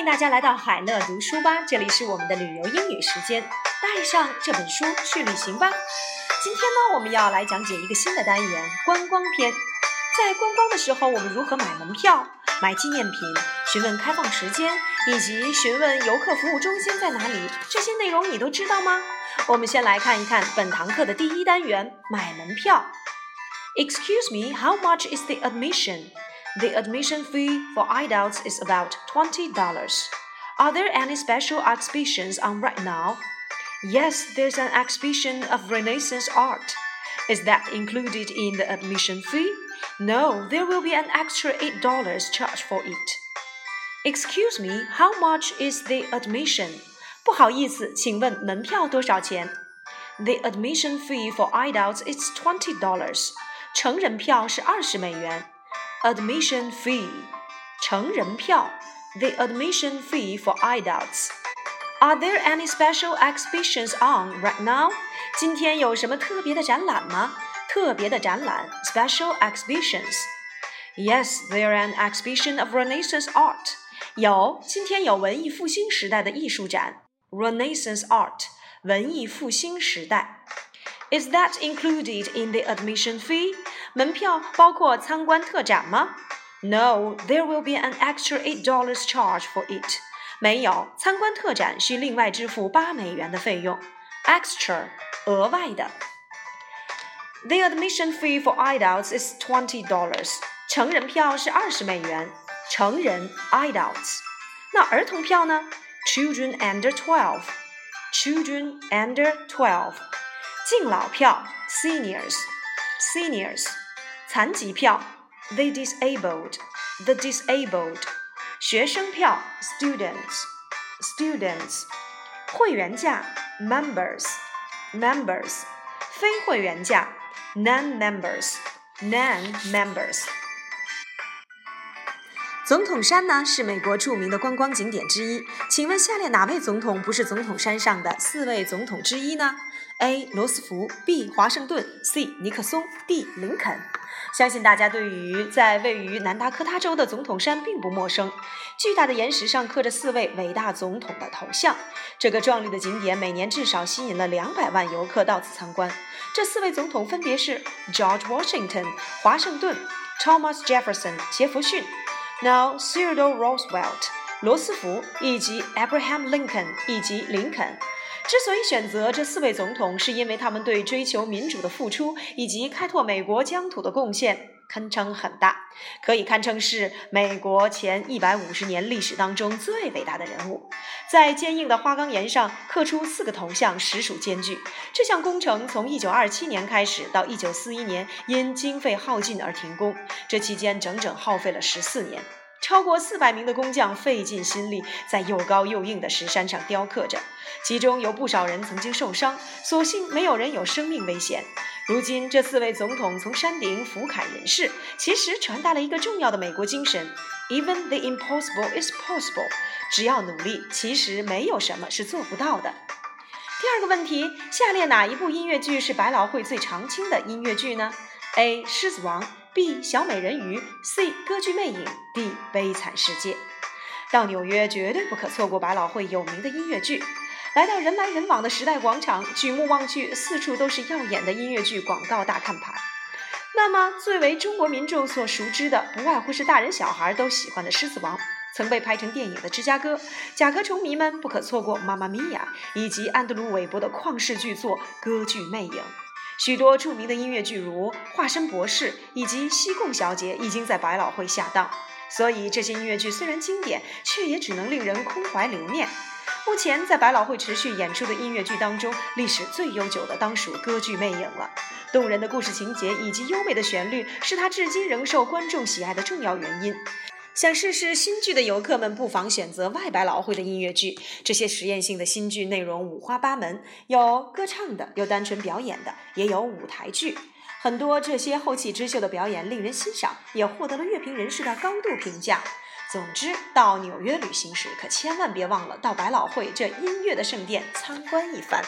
欢迎大家来到海乐读书吧，这里是我们的旅游英语时间，带上这本书去旅行吧。今天呢，我们要来讲解一个新的单元——观光篇。在观光的时候，我们如何买门票、买纪念品、询问开放时间，以及询问游客服务中心在哪里？这些内容你都知道吗？我们先来看一看本堂课的第一单元——买门票。Excuse me, how much is the admission? The admission fee for adults is about $20. Are there any special exhibitions on right now? Yes, there's an exhibition of Renaissance art. Is that included in the admission fee? No, there will be an extra $8 charged for it. Excuse me, how much is the admission? 不好意思，请问门票多少钱？The admission fee for adults is twenty dollars. 成人票是二十美元。 admission fee 成人票 the admission fee for adults. Are there any special exhibitions on right now? 今天有什么特别的展览吗？特别的展览 special exhibitions. Yes, there an exhibition of Renaissance art. 有，今天有文艺复兴时代的艺术展 Renaissance art 文艺复兴时代。Is that included in the admission fee? 门票包括参观特展吗？No, there will be an extra eight dollars charge for it. 没有，参观特展需另外支付八美元的费用。Extra，额外的。The admission fee for adults is twenty dollars. 成人票是二十美元。成人 adults。那儿童票呢？Children under twelve. Children under twelve. 敬老票 seniors seniors 残疾票 the disabled the disabled 学生票 students students 会员价 members members 非会员价 non members non members 总统山呢是美国著名的观光景点之一，请问下列哪位总统不是总统山上的四位总统之一呢？A. 罗斯福 B. 华盛顿 C. 尼克松 D. 林肯。相信大家对于在位于南达科他州的总统山并不陌生。巨大的岩石上刻着四位伟大总统的头像。这个壮丽的景点每年至少吸引了两百万游客到此参观。这四位总统分别是 George Washington 华盛顿、Thomas Jefferson 杰弗逊、Now Theodore Roosevelt 罗斯福以及 Abraham Lincoln 以及林肯。之所以选择这四位总统，是因为他们对追求民主的付出以及开拓美国疆土的贡献堪称很大，可以堪称是美国前一百五十年历史当中最伟大的人物。在坚硬的花岗岩上刻出四个头像，实属艰巨。这项工程从一九二七年开始，到一九四一年因经费耗尽而停工，这期间整整耗费了十四年。超过四百名的工匠费尽心力，在又高又硬的石山上雕刻着，其中有不少人曾经受伤，所幸没有人有生命危险。如今，这四位总统从山顶俯瞰人世，其实传达了一个重要的美国精神：Even the impossible is possible。只要努力，其实没有什么是做不到的。第二个问题：下列哪一部音乐剧是百老汇最常青的音乐剧呢？A. 狮子王。B 小美人鱼，C 歌剧魅影，D 悲惨世界。到纽约绝对不可错过百老汇有名的音乐剧。来到人来人往的时代广场，举目望去，四处都是耀眼的音乐剧广告大看牌。那么，最为中国民众所熟知的，不外乎是大人小孩都喜欢的《狮子王》，曾被拍成电影的《芝加哥》，甲壳虫迷们不可错过《妈妈咪呀》，以及安德鲁·韦伯的旷世巨作《歌剧魅影》。许多著名的音乐剧，如《化身博士》以及《西贡小姐》，已经在百老汇下档。所以，这些音乐剧虽然经典，却也只能令人空怀留念。目前在百老汇持续演出的音乐剧当中，历史最悠久的当属《歌剧魅影》了。动人的故事情节以及优美的旋律，是它至今仍受观众喜爱的重要原因。想试试新剧的游客们，不妨选择外百老汇的音乐剧。这些实验性的新剧内容五花八门，有歌唱的，有单纯表演的，也有舞台剧。很多这些后起之秀的表演令人欣赏，也获得了乐评人士的高度评价。总之，到纽约旅行时，可千万别忘了到百老汇这音乐的圣殿参观一番。